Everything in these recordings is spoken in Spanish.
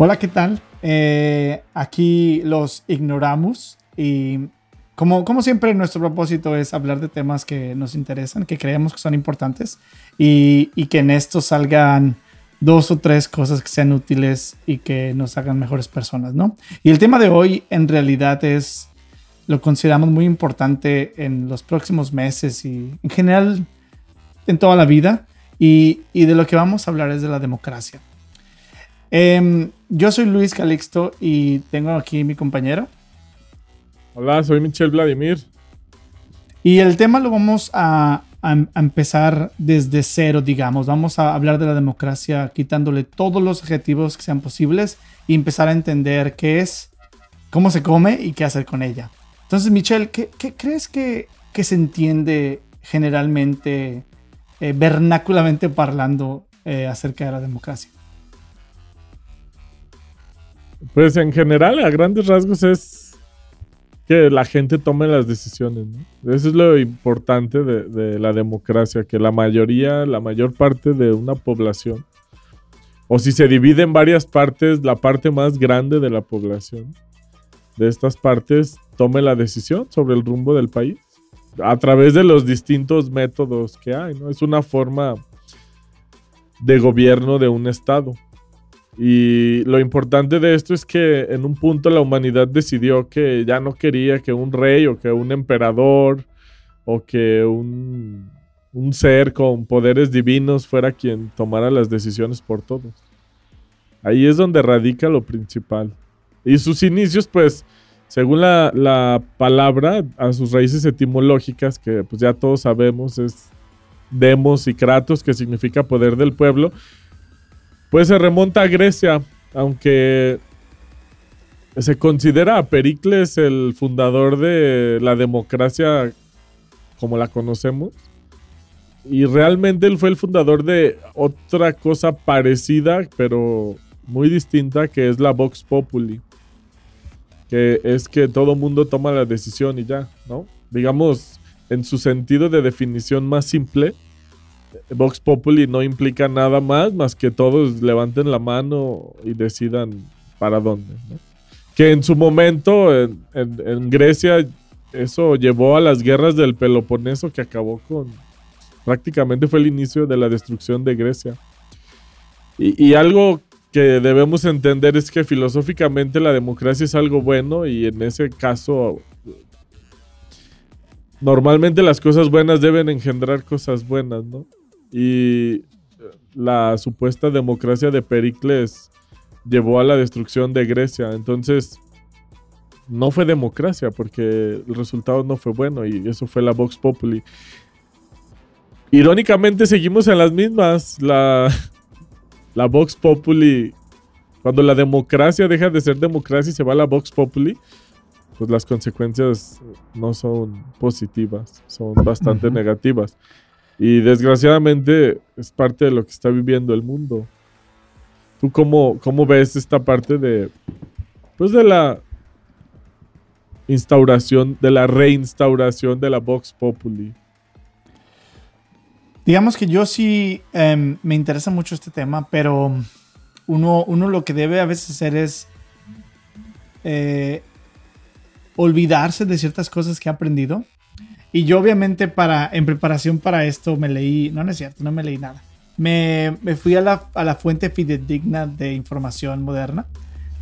Hola, ¿qué tal? Eh, aquí los ignoramos y como, como siempre nuestro propósito es hablar de temas que nos interesan, que creemos que son importantes y, y que en esto salgan dos o tres cosas que sean útiles y que nos hagan mejores personas, ¿no? Y el tema de hoy en realidad es, lo consideramos muy importante en los próximos meses y en general en toda la vida y, y de lo que vamos a hablar es de la democracia. Em, yo soy Luis Calixto y tengo aquí mi compañero. Hola, soy Michelle Vladimir. Y el tema lo vamos a, a, empezar desde cero, digamos. Vamos a hablar de la democracia quitándole todos los objetivos que sean posibles y empezar a entender qué es, cómo se come y qué hacer con ella. Entonces, Michelle, ¿qué, qué crees que, que, se entiende generalmente, eh, vernáculamente parlando, eh, acerca de la democracia? Pues en general, a grandes rasgos, es que la gente tome las decisiones. ¿no? Eso es lo importante de, la democracia, que la mayoría, la mayor parte de una población, o si se divide en varias partes, la parte más grande de la población de estas partes tome la decisión sobre el rumbo del país a través de los distintos métodos que hay. ¿no? Es una forma de gobierno de un estado. Y lo importante de esto es que en un punto la humanidad decidió que ya no quería que un rey o que un emperador o que un, un ser con poderes divinos fuera quien tomara las decisiones por todos. Ahí es donde radica lo principal. Y sus inicios, pues, según la, la, palabra, a sus raíces etimológicas, que pues ya todos sabemos, es demos y kratos, que significa poder del pueblo, pues se remonta a Grecia, aunque se considera a Pericles el fundador de la democracia como la conocemos. Y realmente él fue el fundador de otra cosa parecida, pero muy distinta, que es la Vox Populi. Que es que todo mundo toma la decisión y ya, ¿no? Digamos, en su sentido de definición más simple, Vox Populi no implica nada más más que todos levanten la mano y decidan para dónde. Que en su momento en, en, en, Grecia eso llevó a las guerras del Peloponeso que acabó con prácticamente fue el inicio de la destrucción de Grecia. Y, y algo que debemos entender es que filosóficamente la democracia es algo bueno y en ese caso normalmente las cosas buenas deben engendrar cosas buenas, ¿no? Y la supuesta democracia de Pericles llevó a la destrucción de Grecia. Entonces, no fue democracia porque el resultado no fue bueno y eso fue la Vox Populi. Irónicamente, seguimos en las mismas. La, la Vox Populi, cuando la democracia deja de ser democracia y se va a la Vox Populi, pues las consecuencias no son positivas, son bastante uh -huh. negativas. Y desgraciadamente es parte de lo que está viviendo el mundo. ¿Tú cómo, cómo ves esta parte de, pues de la instauración, de la reinstauración de la Vox Populi? Digamos que yo sí eh, me interesa mucho este tema, pero uno, uno lo que debe a veces hacer es eh, olvidarse de ciertas cosas que ha aprendido y yo obviamente para, en preparación para esto me leí, no, no es cierto, no me leí nada. Me, me fui a la, a la, fuente fidedigna de información moderna,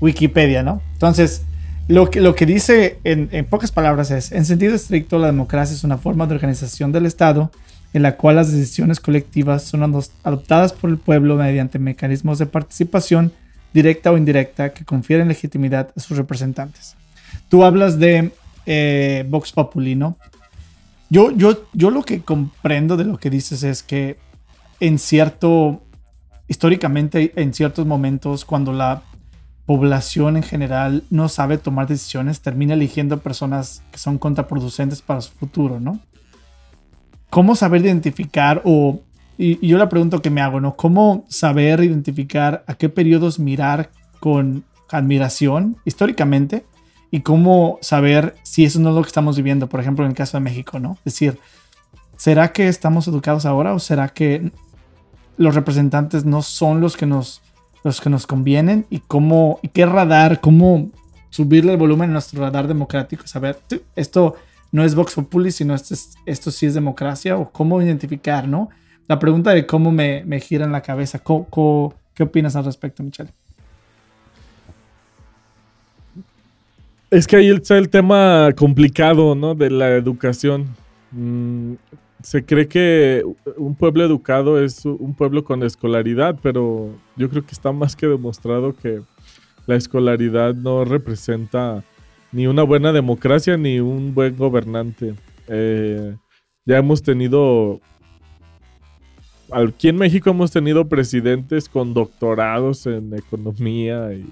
Wikipedia, ¿no? Entonces, lo que, lo que dice en, en pocas palabras es, en sentido estricto, la democracia es una forma de organización del Estado en la cual las decisiones colectivas son adoptadas por el pueblo mediante mecanismos de participación directa o indirecta que confieren legitimidad a sus representantes. Tú hablas de eh, Vox Populi, ¿no? Yo, yo, yo lo que comprendo de lo que dices es que en cierto, históricamente, en ciertos momentos, cuando la población en general no sabe tomar decisiones, termina eligiendo personas que son contraproducentes para su futuro, ¿no? ¿Cómo saber identificar o, y, y yo la pregunta que me hago, ¿no? ¿Cómo saber identificar a qué periodos mirar con admiración históricamente? Y cómo saber si eso no es lo que estamos viviendo, por ejemplo, en el caso de México, ¿no? Es decir, ¿será que estamos educados ahora o será que los representantes no son los que nos, los que nos convienen y cómo, y qué radar, cómo subirle el volumen a nuestro radar democrático, saber, esto no es Vox Populi, sino esto, esto sí es democracia, o cómo identificar, ¿no? La pregunta de cómo me, me gira en la cabeza, qué opinas al respecto, Michelle? Es que ahí está el tema complicado, ¿no? De la educación. Mm, se cree que un pueblo educado es un pueblo con escolaridad, pero yo creo que está más que demostrado que la escolaridad no representa ni una buena democracia ni un buen gobernante. Eh, ya hemos tenido, aquí en México hemos tenido presidentes con doctorados en economía y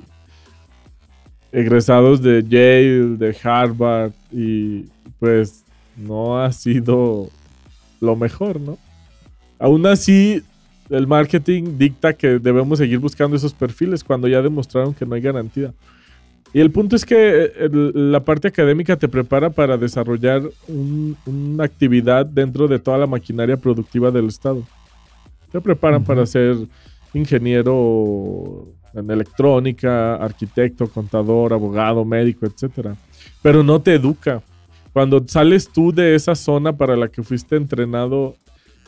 egresados de Yale, de Harvard y pues no ha sido lo mejor, ¿no? Aún así, el marketing dicta que debemos seguir buscando esos perfiles cuando ya demostraron que no hay garantía. Y el punto es que eh, la parte académica te prepara para desarrollar una actividad dentro de toda la maquinaria productiva del Estado. Te preparan para ser ingeniero en electrónica, arquitecto, contador, abogado, médico, etc. Pero no te educa. Cuando sales tú de esa zona para la que fuiste entrenado,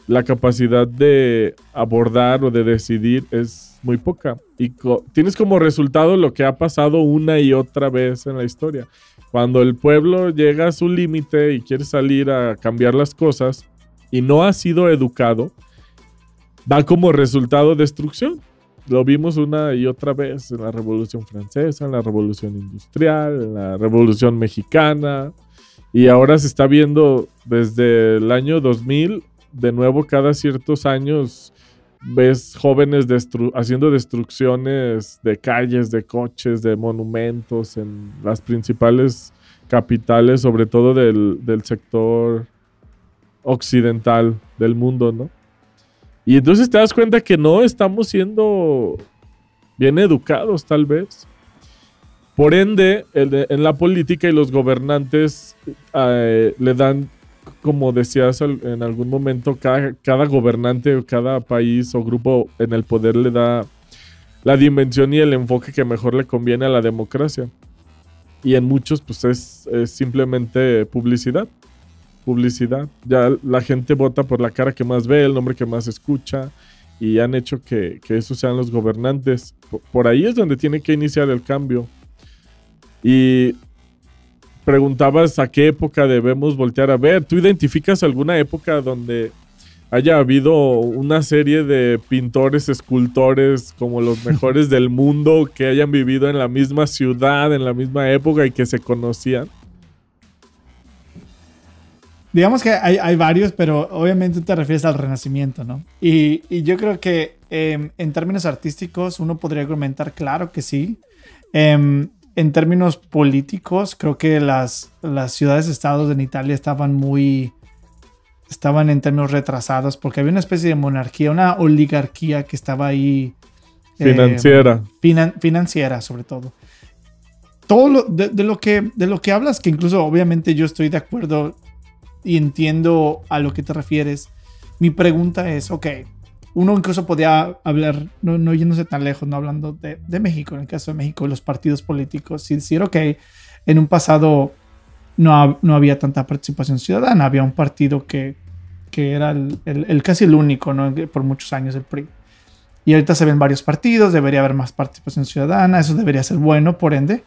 la capacidad de abordar o de decidir es muy poca. Y tienes como resultado lo que ha pasado una y otra vez en la historia. Cuando el pueblo llega a su límite y quiere salir a cambiar las cosas y no ha sido educado, da como resultado destrucción. Lo vimos una y otra vez en la Revolución Francesa, en la Revolución Industrial, en la Revolución Mexicana, y ahora se está viendo desde el año 2000, de nuevo cada ciertos años ves jóvenes haciendo destrucciones de calles, de coches, de monumentos en las principales capitales, sobre todo del, del sector occidental del mundo, ¿no? Y entonces te das cuenta que no estamos siendo bien educados, tal vez. Por ende, en la política y los gobernantes eh, le dan, como decías en algún momento, cada, cada gobernante o cada país o grupo en el poder le da la dimensión y el enfoque que mejor le conviene a la democracia. Y en muchos, pues es, simplemente publicidad. Publicidad. Ya la gente vota por la cara que más ve, el nombre que más escucha, y han hecho que, que esos sean los gobernantes. Por ahí es donde tiene que iniciar el cambio. Y preguntabas a qué época debemos voltear a ver. ¿Tú identificas alguna época donde haya habido una serie de pintores, escultores como los mejores del mundo que hayan vivido en la misma ciudad, en la misma época y que se conocían? Digamos que hay, varios, pero obviamente te refieres al Renacimiento, ¿no? Y, yo creo que em, en términos artísticos uno podría argumentar, claro que sí. Em, en términos políticos, creo que las, las ciudades-estados en Italia estaban muy. estaban en términos retrasados porque había una especie de monarquía, una oligarquía que estaba ahí. Eh, financiera. financiera, sobre todo. Todo lo, de, lo que, de lo que hablas, que incluso obviamente yo estoy de acuerdo y entiendo a lo que te refieres. Mi pregunta es: ok, uno incluso podía hablar, no, no yéndose tan lejos, no hablando de, de, México, en el caso de México, los partidos políticos, y decir, ok, en un pasado no, no había tanta participación ciudadana, había un partido que, que era el, el, casi el único, ¿no? por muchos años, el PRI. Y ahorita se ven varios partidos, debería haber más participación ciudadana, eso debería ser bueno, por ende.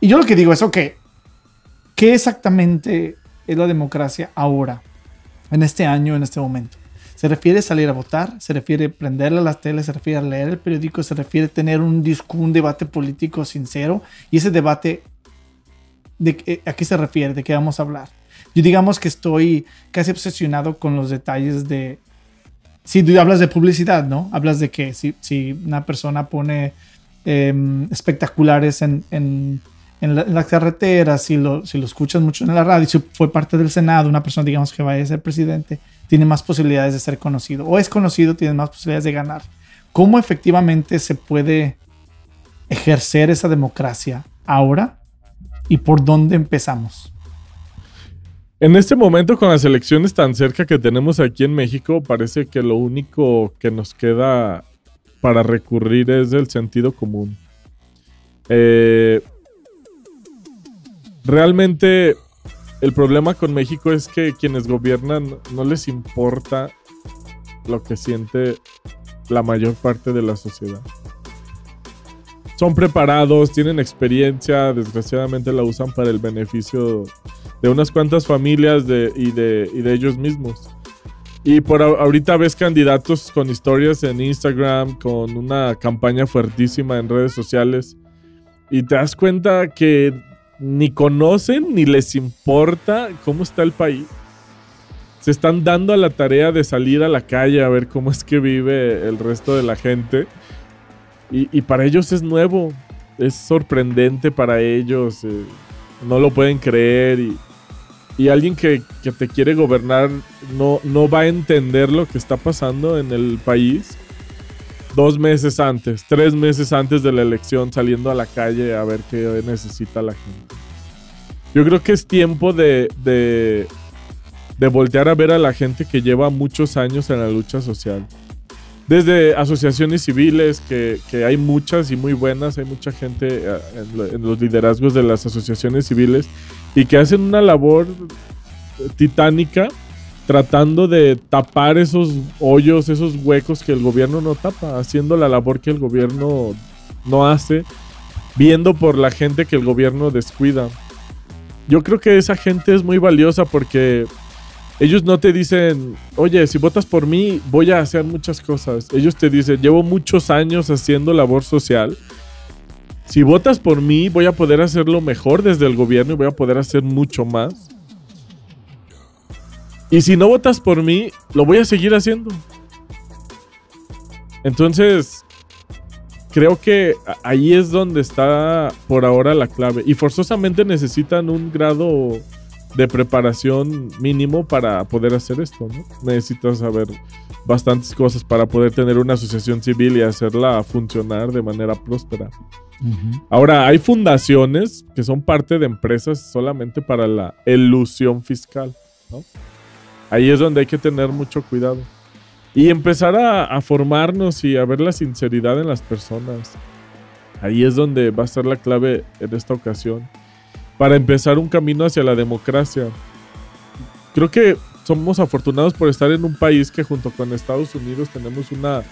Y yo lo que digo es, ok, ¿qué exactamente es la democracia ahora, en este año, en este momento? Se refiere a salir a votar, se refiere a prenderle las teles, se refiere a leer el periódico, se refiere a tener un, un debate político sincero. Y ese debate, de, ¿a qué se refiere? ¿De qué vamos a hablar? Yo digamos que estoy casi obsesionado con los detalles de... Si tú hablas de publicidad, ¿no? Hablas de que si, si una persona pone em, espectaculares en, en, en, las carreteras, si lo, si lo escuchas mucho en la radio, si fue parte del Senado, una persona, digamos, que vaya a ser presidente, tiene más posibilidades de ser conocido. O es conocido, tiene más posibilidades de ganar. ¿Cómo efectivamente se puede ejercer esa democracia ahora? ¿Y por dónde empezamos? En este momento, con las elecciones tan cerca que tenemos aquí en México, parece que lo único que nos queda para recurrir es el sentido común. Eh, realmente el problema con México es que quienes gobiernan no les importa lo que siente la mayor parte de la sociedad. Son preparados, tienen experiencia, desgraciadamente la usan para el beneficio de unas cuantas familias y, de, y de ellos mismos. Y por ahorita ves candidatos con historias en Instagram, con una campaña fuertísima en redes sociales. Y te das cuenta que ni conocen ni les importa cómo está el país. Se están dando a la tarea de salir a la calle a ver cómo es que vive el resto de la gente. Y, para ellos es nuevo. Es sorprendente para ellos. Eh, no lo pueden creer. Y, alguien que, te quiere gobernar no, no va a entender lo que está pasando en el país dos meses antes, tres meses antes de la elección, saliendo a la calle a ver qué necesita la gente. Yo creo que es tiempo de, de, voltear a ver a la gente que lleva muchos años en la lucha social. Desde asociaciones civiles, que, que hay muchas y muy buenas, hay mucha gente eh, en, en los liderazgos de las asociaciones civiles y que hacen una labor titánica tratando de tapar esos hoyos, esos huecos que el gobierno no tapa, haciendo la labor que el gobierno no hace, viendo por la gente que el gobierno descuida. Yo creo que esa gente es muy valiosa porque ellos no te dicen, oye, si votas por mí voy a hacer muchas cosas. Ellos te dicen, llevo muchos años haciendo labor social si votas por mí, voy a poder hacerlo mejor desde el gobierno y voy a poder hacer mucho más. Y si no votas por mí, lo voy a seguir haciendo. Entonces, creo que ahí es donde está por ahora la clave. Y forzosamente necesitan un grado de preparación mínimo para poder hacer esto, ¿no? Necesitas saber bastantes cosas para poder tener una asociación civil y hacerla funcionar de manera próspera. Ahora, hay fundaciones que son parte de empresas solamente para la ilusión fiscal. Ahí es donde hay que tener mucho cuidado. Y empezar a, formarnos y a ver la sinceridad en las personas. Ahí es donde va a estar la clave en esta ocasión. Para empezar un camino hacia la democracia. Creo que somos afortunados por estar en un país que junto con Estados Unidos tenemos una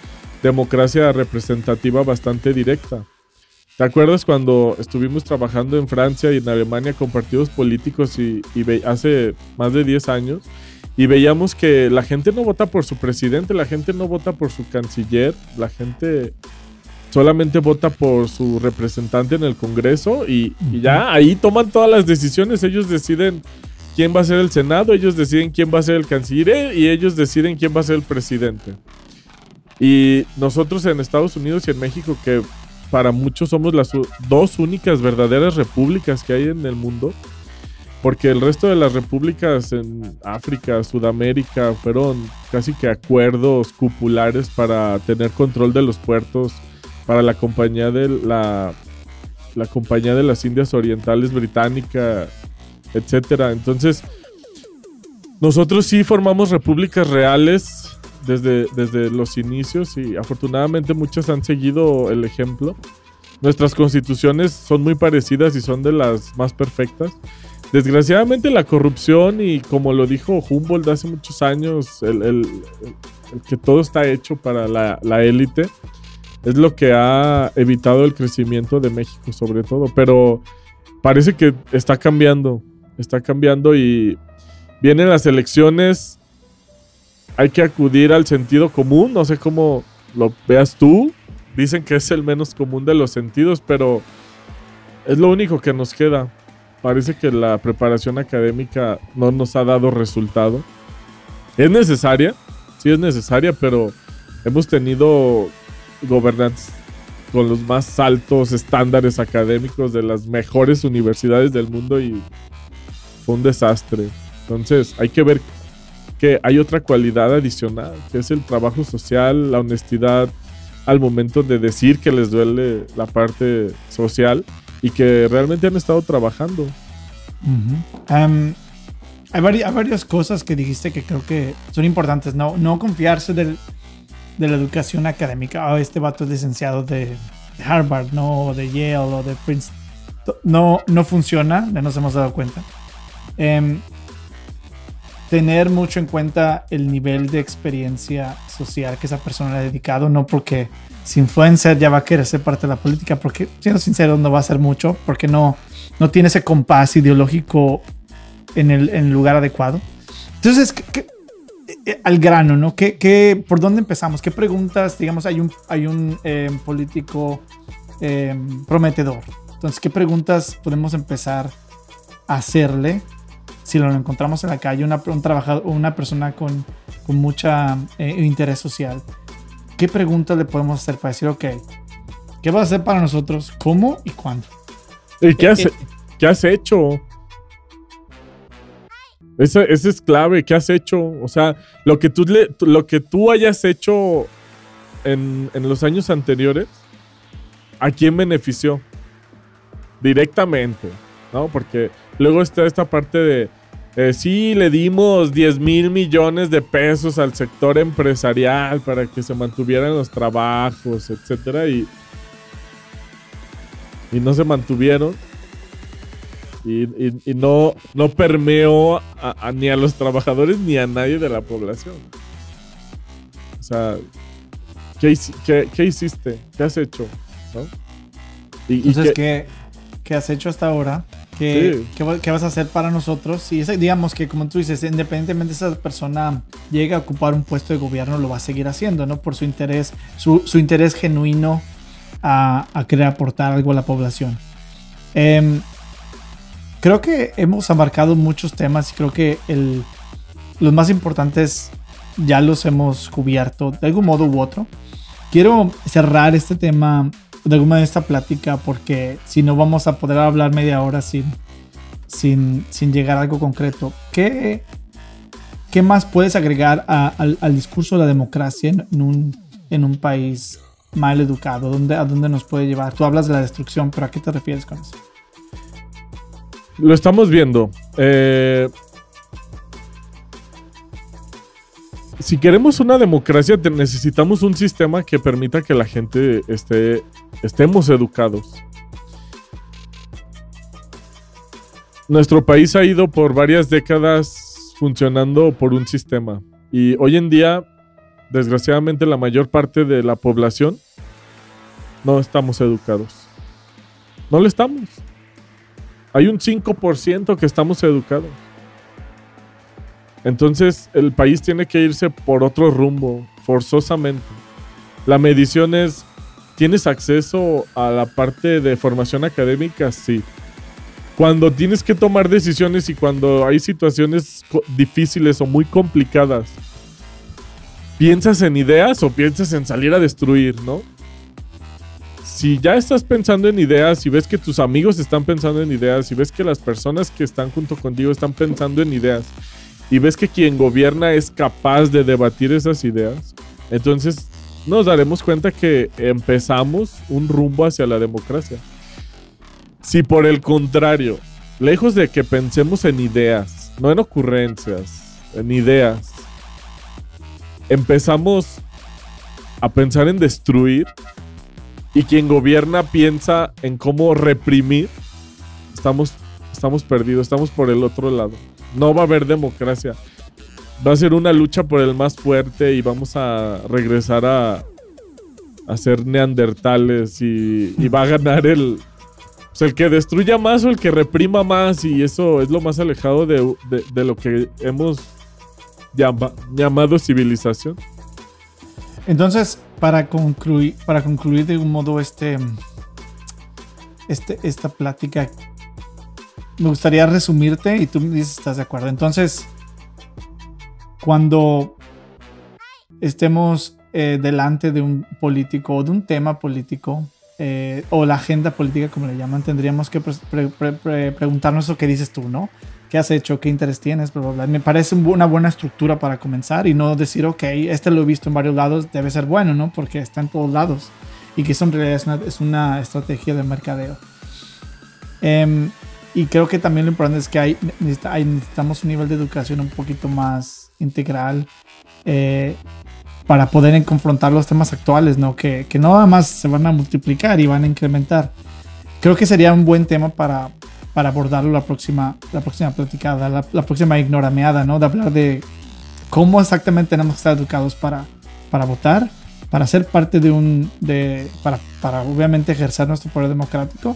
democracia representativa bastante directa. ¿Te acuerdas cuando estuvimos trabajando en Francia y en Alemania con partidos políticos y, hace más de 10 años? Y veíamos que la gente no vota por su presidente, la gente no vota por su canciller, la gente solamente vota por su representante en el Congreso y, y, ya ahí toman todas las decisiones. Ellos deciden quién va a ser el Senado, ellos deciden quién va a ser el canciller y ellos deciden quién va a ser el presidente. Y nosotros en Estados Unidos y en México, que para muchos somos las dos únicas verdaderas repúblicas que hay en el mundo. Porque el resto de las repúblicas en África, Sudamérica, fueron casi que acuerdos cupulares para tener control de los puertos para la compañía de la, la compañía de las Indias Orientales británica, etcétera. Entonces, nosotros sí formamos repúblicas reales desde, desde los inicios y afortunadamente muchas han seguido el ejemplo. Nuestras constituciones son muy parecidas y son de las más perfectas. Desgraciadamente la corrupción y como lo dijo Humboldt hace muchos años, el, que todo está hecho para la, la élite, es lo que ha evitado el crecimiento de México sobre todo. Pero parece que está cambiando, está cambiando y vienen las elecciones hay que acudir al sentido común, no sé cómo lo veas tú. Dicen que es el menos común de los sentidos, pero es lo único que nos queda. Parece que la preparación académica no nos ha dado resultado. Es necesaria, sí es necesaria, pero hemos tenido gobernantes con los más altos estándares académicos de las mejores universidades del mundo y fue un desastre. Entonces hay que ver que hay otra cualidad adicional, que es el trabajo social, la honestidad al momento de decir que les duele la parte social y que realmente han estado trabajando. hay, varias cosas que dijiste que creo que son importantes. No, no confiarse del, de la educación académica. Oh, este vato es licenciado de Harvard, no o de Yale o de Princeton. No, no funciona, ya nos hemos dado cuenta. Em, tener mucho en cuenta el nivel de experiencia social que esa persona le ha dedicado, no porque si influencer ya va a querer ser parte de la política, porque siendo sincero no va a hacer mucho, porque no, no tiene ese compás ideológico en el, lugar adecuado. Entonces, eh, al grano, ¿no? ¿Qué, qué, por dónde empezamos? ¿Qué preguntas, digamos, hay un, hay un eh, político eh, prometedor? Entonces, ¿qué preguntas podemos empezar a hacerle si lo encontramos en la calle, una, un trabajador, una persona con, con mucha interés social? ¿Qué preguntas le podemos hacer para decir, ok, ¿qué va a hacer para nosotros? ¿Cómo y cuándo? ¿Y qué, has, ¿qué has hecho? Eso, es clave, ¿qué has hecho? O sea, lo que tú, le, lo que tú hayas hecho en, los años anteriores, ¿a quién benefició? Directamente, ¿no? Porque luego está esta parte de, eh, sí, le dimos 10 mil millones de pesos al sector empresarial para que se mantuvieran los trabajos, etcétera, y, y no se mantuvieron y, no, no permeó ni a los trabajadores ni a nadie de la población. O sea, ¿qué, hiciste? ¿Qué has hecho? Y, Entonces, qué, ¿qué, has hecho hasta ahora? ¿Qué, ¿qué, vas a hacer para nosotros? Y digamos que, como tú dices, independientemente de esa persona llegue a ocupar un puesto de gobierno, lo va a seguir haciendo, ¿no? Por su interés, su, su interés genuino a, a, querer aportar algo a la población. Eh, creo que hemos abarcado muchos temas y creo que el, los más importantes ya los hemos cubierto de algún modo u otro. Quiero cerrar este tema alguna de esta plática porque si no vamos a poder hablar media hora sin, sin, sin llegar a algo concreto. ¿Qué, qué más puedes agregar al, al, discurso de la democracia en, un, en un país mal educado? ¿Dónde, ¿A dónde nos puede llevar? Tú hablas de la destrucción, pero ¿a qué te refieres con eso? Lo estamos viendo. Eh, si queremos una democracia, necesitamos un sistema que permita que la gente esté, estemos educados. Nuestro país ha ido por varias décadas funcionando por un sistema. Y hoy en día, desgraciadamente, la mayor parte de la población no estamos educados. No lo estamos. Hay un 5% que estamos educados. Entonces el país tiene que irse por otro rumbo, forzosamente. La medición es, ¿tienes acceso a la parte de formación académica? Sí. Cuando tienes que tomar decisiones y cuando hay situaciones difíciles o muy complicadas, ¿piensas en ideas o piensas en salir a destruir, no? si ya estás pensando en ideas, y ves que tus amigos están pensando en ideas, y ves que las personas que están junto contigo están pensando en ideas, y ves que quien gobierna es capaz de debatir esas ideas, entonces nos daremos cuenta que empezamos un rumbo hacia la democracia. Si por el contrario, lejos de que pensemos en ideas, no en ocurrencias, en ideas, empezamos a pensar en destruir, y quien gobierna piensa en cómo reprimir, estamos, estamos perdidos, estamos por el otro lado. No va a haber democracia. Va a ser una lucha por el más fuerte y vamos a regresar a, ser neandertales y, va a ganar el, pues, el que destruya más o el que reprima más y eso es lo más alejado de, lo que hemos llamado civilización. Entonces, para concluir, para concluir de un modo este, este, esta plática, me gustaría resumirte y tú me dices estás de acuerdo. Entonces, cuando estemos eh, delante de un político o de un tema político, eh, o la agenda política, como le llaman, tendríamos que preguntarnos lo que dices tú, ¿no? qué has hecho, qué interés tienes, Me parece una buena estructura para comenzar y no decir, ok, este lo he visto en varios lados, debe ser bueno, ¿no? Porque está en todos lados y que eso en realidad es una, estrategia de mercadeo. Em, y creo que también lo importante es que hay, necesitamos un nivel de educación un poquito más integral. Eh, para poder confrontar los temas actuales, ¿no? Que, que no nada más se van a multiplicar y van a incrementar. Creo que sería un buen tema para, para abordarlo la próxima, la próxima platicada, la, la próxima ignorameada, ¿no? De hablar de cómo exactamente tenemos que estar educados para, para votar, para ser parte de un, de, para, para obviamente ejercer nuestro poder democrático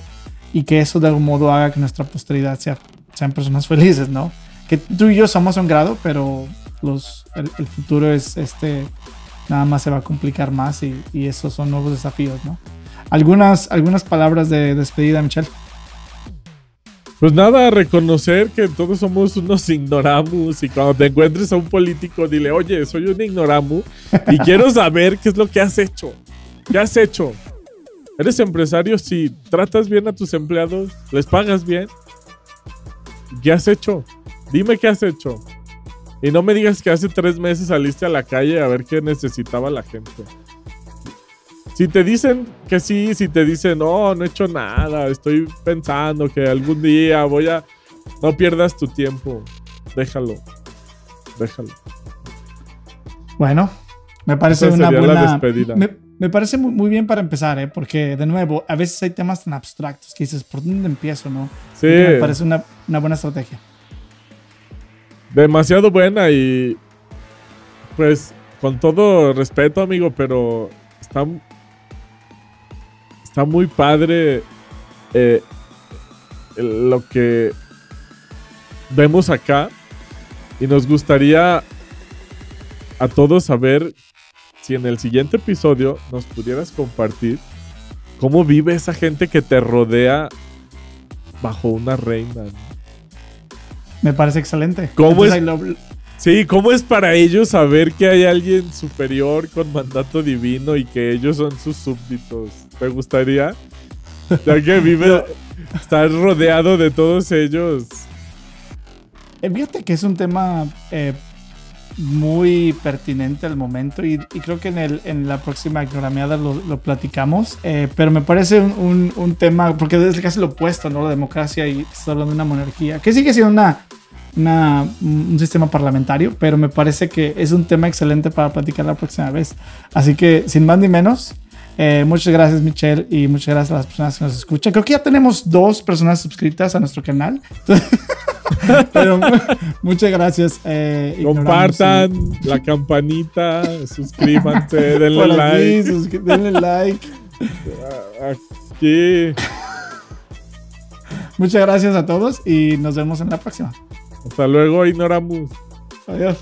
y que eso de algún modo haga que nuestra posteridad sea, sean personas felices, ¿no? Que tú y yo somos un grado, pero los, el, el futuro es este, nada más se va a complicar más y, y esos son nuevos desafíos, ¿no? Algunas, algunas palabras de despedida, Michelle. Pues nada, reconocer que todos somos unos ignoramus y cuando te encuentres a un político dile, oye, soy un ignoramu y quiero saber qué es lo que has hecho. ¿Qué has hecho? ¿Eres empresario? Sí. ¿Tratas bien a tus empleados? ¿Les pagas bien? ¿Qué has hecho? Dime qué has hecho. Y no me digas que hace tres meses saliste a la calle a ver qué necesitaba la gente. Si te dicen que sí, si te dicen, no, no he hecho nada, estoy pensando que algún día voy a... No pierdas tu tiempo. Déjalo. Déjalo. Bueno, me parece Esa una sería la buena... despedida. Me, me parece muy, muy bien para empezar, ¿eh? Porque, de nuevo, a veces hay temas tan abstractos que dices, ¿por dónde empiezo, no? Sí, Me parece una, una buena estrategia. demasiado buena y... Pues, con todo respeto, amigo, pero está... Está muy padre eh, lo que vemos acá y nos gustaría a todos saber si en el siguiente episodio nos pudieras compartir cómo vive esa gente que te rodea bajo una reina. Me parece excelente. ¿Cómo Entonces, es? Sí, ¿cómo es para ellos saber que hay alguien superior con mandato divino y que ellos son sus súbditos? ¿Te gustaría? Ya que vive, estar rodeado de todos ellos. Eh, Fíjate que es un tema eh, muy pertinente al momento y, y creo que en, el, en la próxima ignorameada lo, lo platicamos, eh, pero me parece un, un- un tema, porque es casi lo opuesto, ¿no? La democracia y estás hablando de una monarquía, que sigue siendo una, una- un sistema parlamentario, pero me parece que es un tema excelente para platicar la próxima vez. Así que, sin más ni menos, eh, muchas gracias Michelle y muchas gracias a las personas que nos escuchan. Creo que ya tenemos dos personas suscritas a nuestro canal. Pero muchas gracias. eh, Compartan la campanita, suscríbanse, denle Por aquí, like. suscri- denle like. Aquí. Muchas gracias a todos y nos vemos en la próxima. Hasta luego, ignoramos. Adiós.